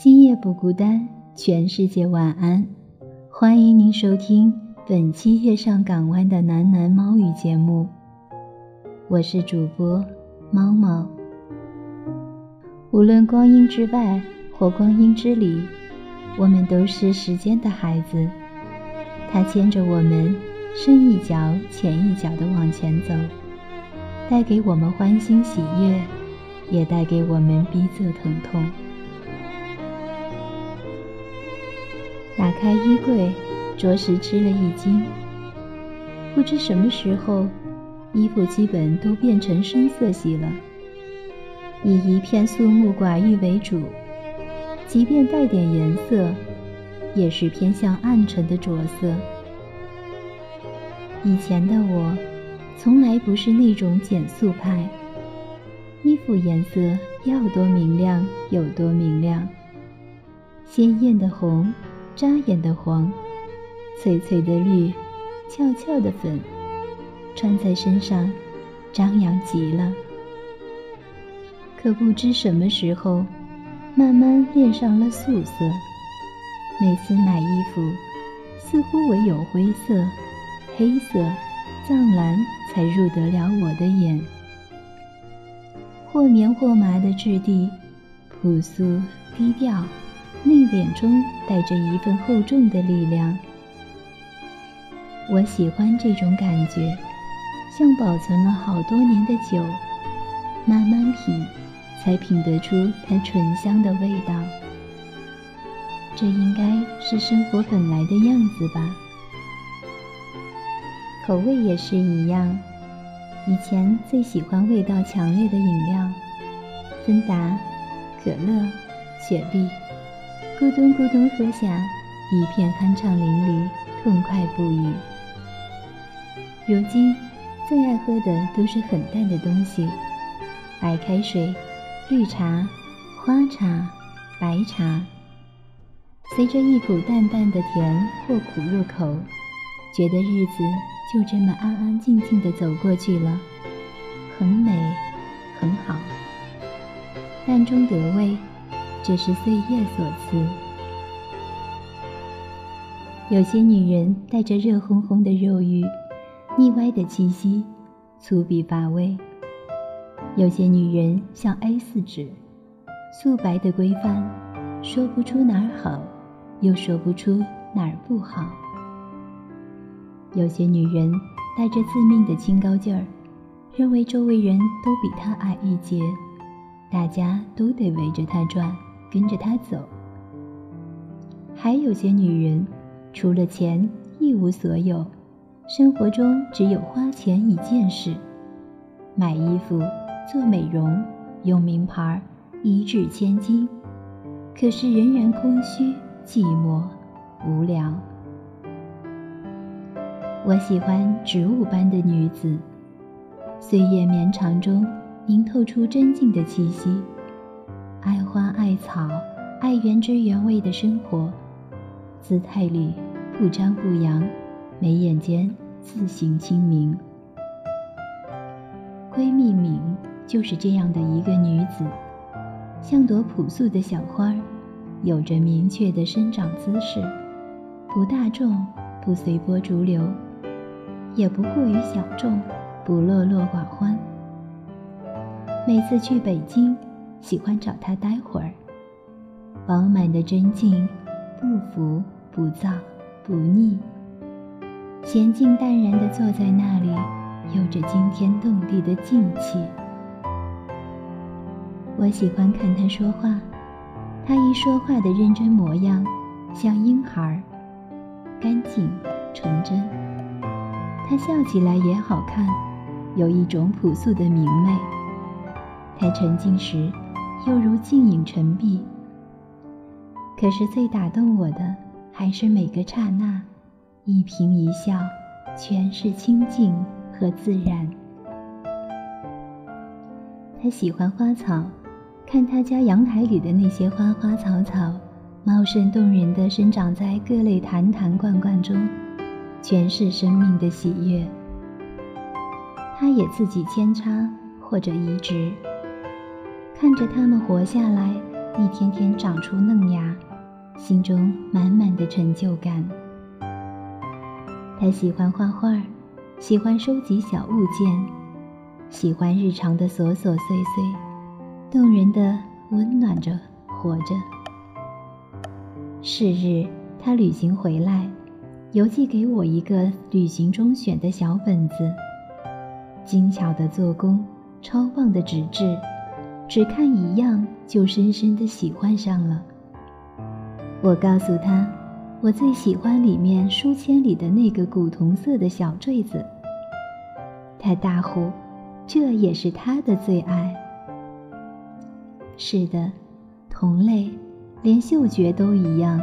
今夜不孤单，全世界晚安。欢迎您收听。本期月上港湾的喃喃猫语节目，我是主播猫猫。无论光阴之外或光阴之里，我们都是时间的孩子。它牵着我们，深一脚浅一脚的往前走，带给我们欢欣喜悦，也带给我们逼仄疼痛。打开衣柜。着实吃了一惊，不知什么时候，衣服基本都变成深色系了，以一片素木寡欲为主，即便带点颜色，也是偏向暗沉的着色。以前的我，从来不是那种简素派，衣服颜色要多明亮有多明亮，鲜艳的红，扎眼的黄。翠翠的绿，俏俏的粉，穿在身上，张扬极了。可不知什么时候，慢慢恋上了素色。每次买衣服，似乎唯有灰色、黑色、藏蓝才入得了我的眼。或棉或麻的质地，朴素低调，内敛中带着一份厚重的力量。我喜欢这种感觉，像保存了好多年的酒，慢慢品，才品得出它醇香的味道。这应该是生活本来的样子吧。口味也是一样，以前最喜欢味道强烈的饮料，芬达、可乐、雪碧，咕咚咕咚喝下，一片酣畅淋漓，痛快不已。如今，最爱喝的都是很淡的东西，白开水、绿茶、花茶、白茶。随着一股淡淡的甜或苦入口，觉得日子就这么安安静静的走过去了，很美，很好。淡中得味，这是岁月所赐。有些女人带着热烘烘的肉欲。腻歪的气息，粗鄙乏味。有些女人像 A 四纸，素白的规范，说不出哪儿好，又说不出哪儿不好。有些女人带着自命的清高劲儿，认为周围人都比她矮一截，大家都得围着她转，跟着他走。还有些女人，除了钱一无所有。生活中只有花钱一件事，买衣服、做美容、用名牌、一掷千金，可是仍然空虚、寂寞、无聊。我喜欢植物般的女子，岁月绵长中凝透出真静的气息，爱花爱草，爱原汁原味的生活，姿态里不张不扬。眉眼间自行清明。闺蜜敏就是这样的一个女子，像朵朴素的小花，有着明确的生长姿势，不大众，不随波逐流，也不过于小众，不落落寡欢。每次去北京，喜欢找他待会儿，饱满的真静，不浮不躁不腻。娴静淡然地坐在那里，有着惊天动地的静气。我喜欢看他说话，他一说话的认真模样，像婴孩，干净纯真。他笑起来也好看，有一种朴素的明媚。他沉静时，又如静影沉璧。可是最打动我的，还是每个刹那，一颦一笑，全是清静和自然。他喜欢花草，看他家阳台里的那些花花草草，茂盛动人的生长在各类坛坛罐罐中，全是生命的喜悦。他也自己扦插或者移植，看着它们活下来，一天天长出嫩芽。心中满满的成就感。他喜欢画画，喜欢收集小物件，喜欢日常的琐琐碎碎，动人的温暖着活着。是日，他旅行回来，邮寄给我一个旅行中选的小本子，精巧的做工，超棒的纸质，只看一样就深深的喜欢上了。我告诉他，我最喜欢里面书签里的那个古铜色的小坠子。他大呼：“这也是他的最爱。”是的，同类，连嗅觉都一样，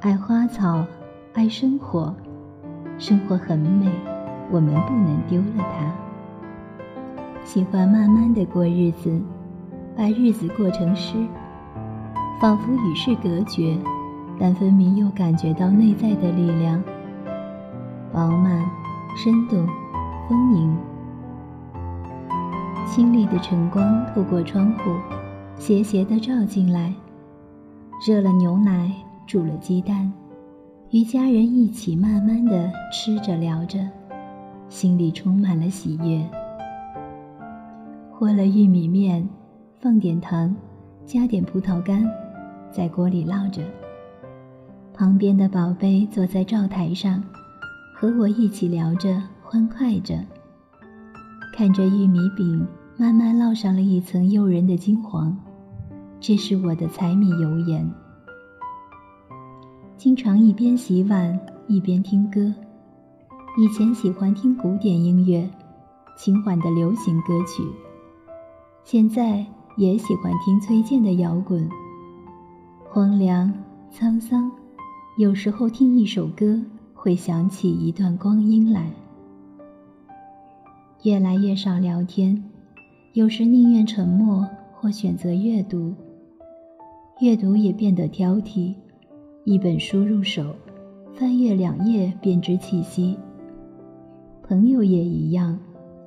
爱花草，爱生活。生活很美，我们不能丢了它。喜欢慢慢的过日子，把日子过成诗。仿佛与世隔绝，但分明又感觉到内在的力量。饱满、生动、丰盈。清丽的晨光透过窗户，斜斜地照进来。热了牛奶，煮了鸡蛋，与家人一起慢慢地吃着聊着，心里充满了喜悦。和了玉米面，放点糖，加点葡萄干。在锅里烙着。旁边的宝贝坐在灶台上，和我一起聊着，欢快着。看着玉米饼慢慢烙上了一层诱人的金黄，这是我的柴米油盐。经常一边洗碗一边听歌。以前喜欢听古典音乐，轻缓的流行歌曲。现在也喜欢听崔健的摇滚。荒凉、沧桑，有时候听一首歌，会想起一段光阴来。越来越少聊天，有时宁愿沉默或选择阅读。阅读也变得挑剔，一本书入手，翻阅两页便知气息。朋友也一样，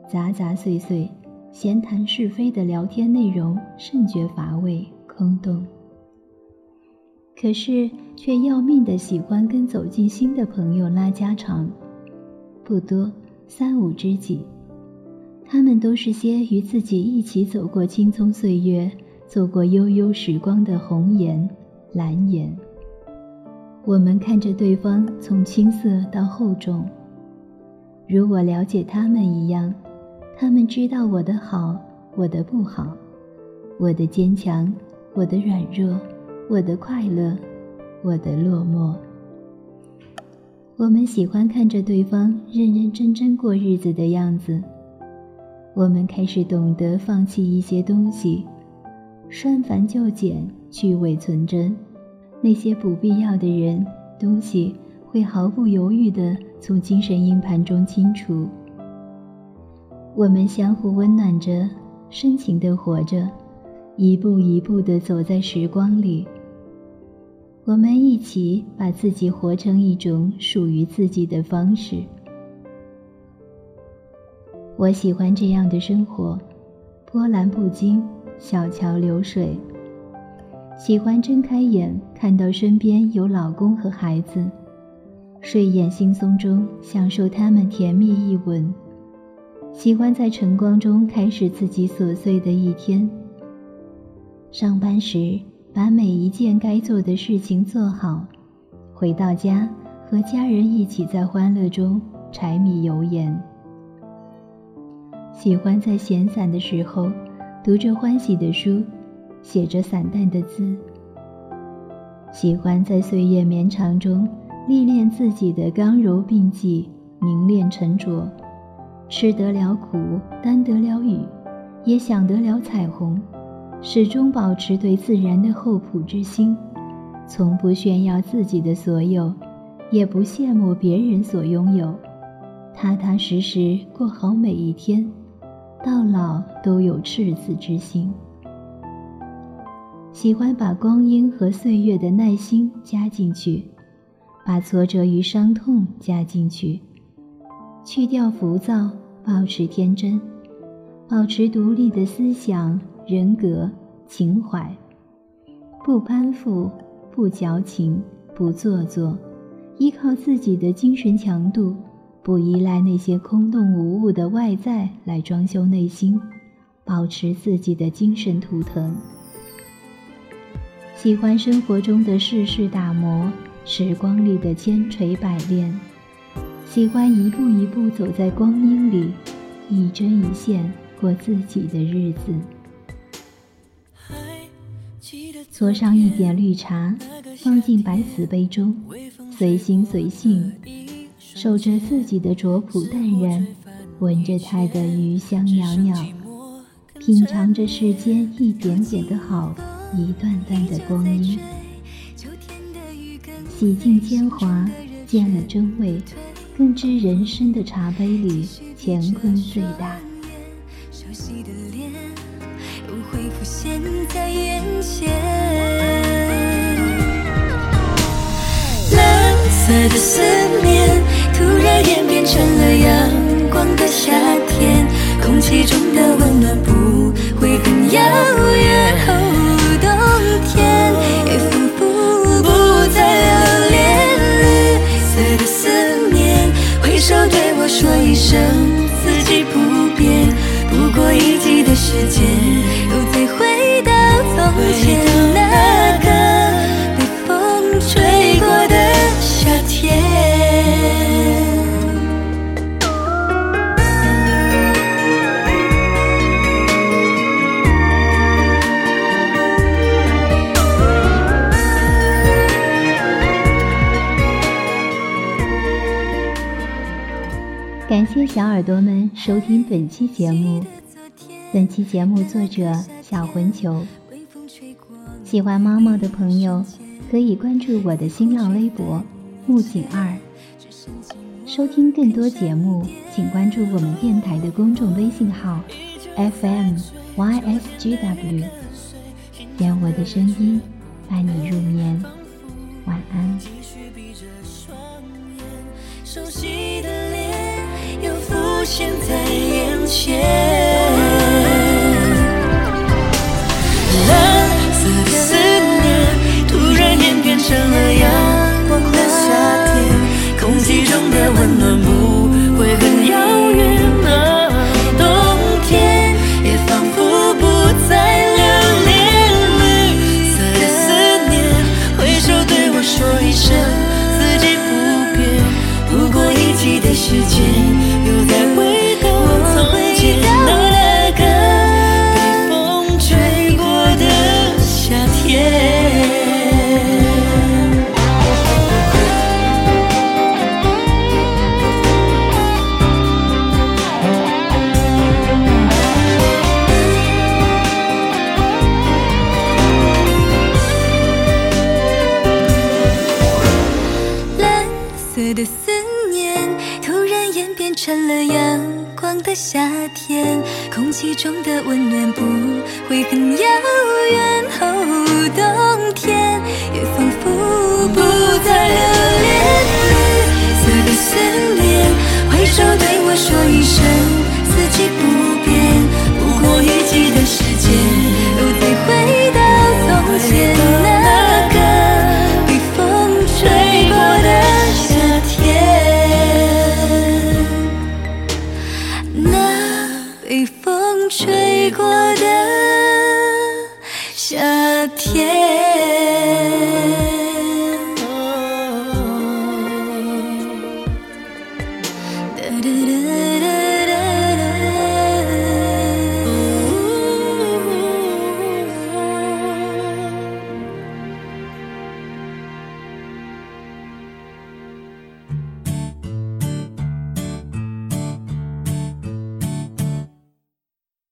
杂杂碎碎、闲谈是非的聊天内容，甚觉乏味、空洞。可是，却要命的喜欢跟走进新的朋友拉家常，不多，三五知己。他们都是些与自己一起走过青葱岁月、走过悠悠时光的红颜、蓝颜。我们看着对方从青涩到厚重，如我了解他们一样，他们知道我的好，我的不好，我的坚强，我的软弱。我的快乐，我的落寞。我们喜欢看着对方认认真真过日子的样子。我们开始懂得放弃一些东西，删繁就简，去伪存真。那些不必要的人、东西，会毫不犹豫地从精神硬盘中清除。我们相互温暖着，深情地活着，一步一步地走在时光里。我们一起把自己活成一种属于自己的方式。我喜欢这样的生活，波澜不惊，小桥流水。喜欢睁开眼看到身边有老公和孩子，睡眼惺忪中享受他们甜蜜一吻。喜欢在晨光中开始自己琐碎的一天。上班时。把每一件该做的事情做好，回到家和家人一起在欢乐中柴米油盐。喜欢在闲散的时候读着欢喜的书，写着散淡的字。喜欢在岁月绵长中历练自己的刚柔并济、凝练沉着，吃得了苦，担得了雨，也想得了彩虹。始终保持对自然的厚朴之心，从不炫耀自己的所有，也不羡慕别人所拥有，踏踏实实过好每一天，到老都有赤子之心。喜欢把光阴和岁月的耐心加进去，把挫折与伤痛加进去，去掉浮躁，保持天真，保持独立的思想、人格、情怀，不攀附，不矫情，不做作，依靠自己的精神强度，不依赖那些空洞无物的外在来装修内心，保持自己的精神图腾。喜欢生活中的世事打磨，时光里的千锤百炼；喜欢一步一步走在光阴里，一针一线过自己的日子。搓上一点绿茶，放进白瓷杯中，随心随性，守着自己的拙朴淡然，闻着它的余香袅袅，品尝着世间一点点的好。一段段的光阴，洗尽铅华，见了真味，更知人生的茶杯里乾坤最大。熟悉的脸又会浮现在眼前，蓝色的思念突然演变成了阳光的夏天，空气中的温暖不会很遥远冬。天一生，收听本期节目。本期节目作者小魂球。喜欢猫猫的朋友可以关注我的新浪微博木槿二。收听更多节目，请关注我们电台的公众微信号 FM YSGW。愿我的声音伴你入眠，晚安。熟悉的现在眼前，阳光的夏天，空气中的温暖不会很遥远。哦，冬天也仿佛不再留恋。绿色的思念，挥手对我说一声，四季不变，不过一季的时间，又再回吹过的夏天。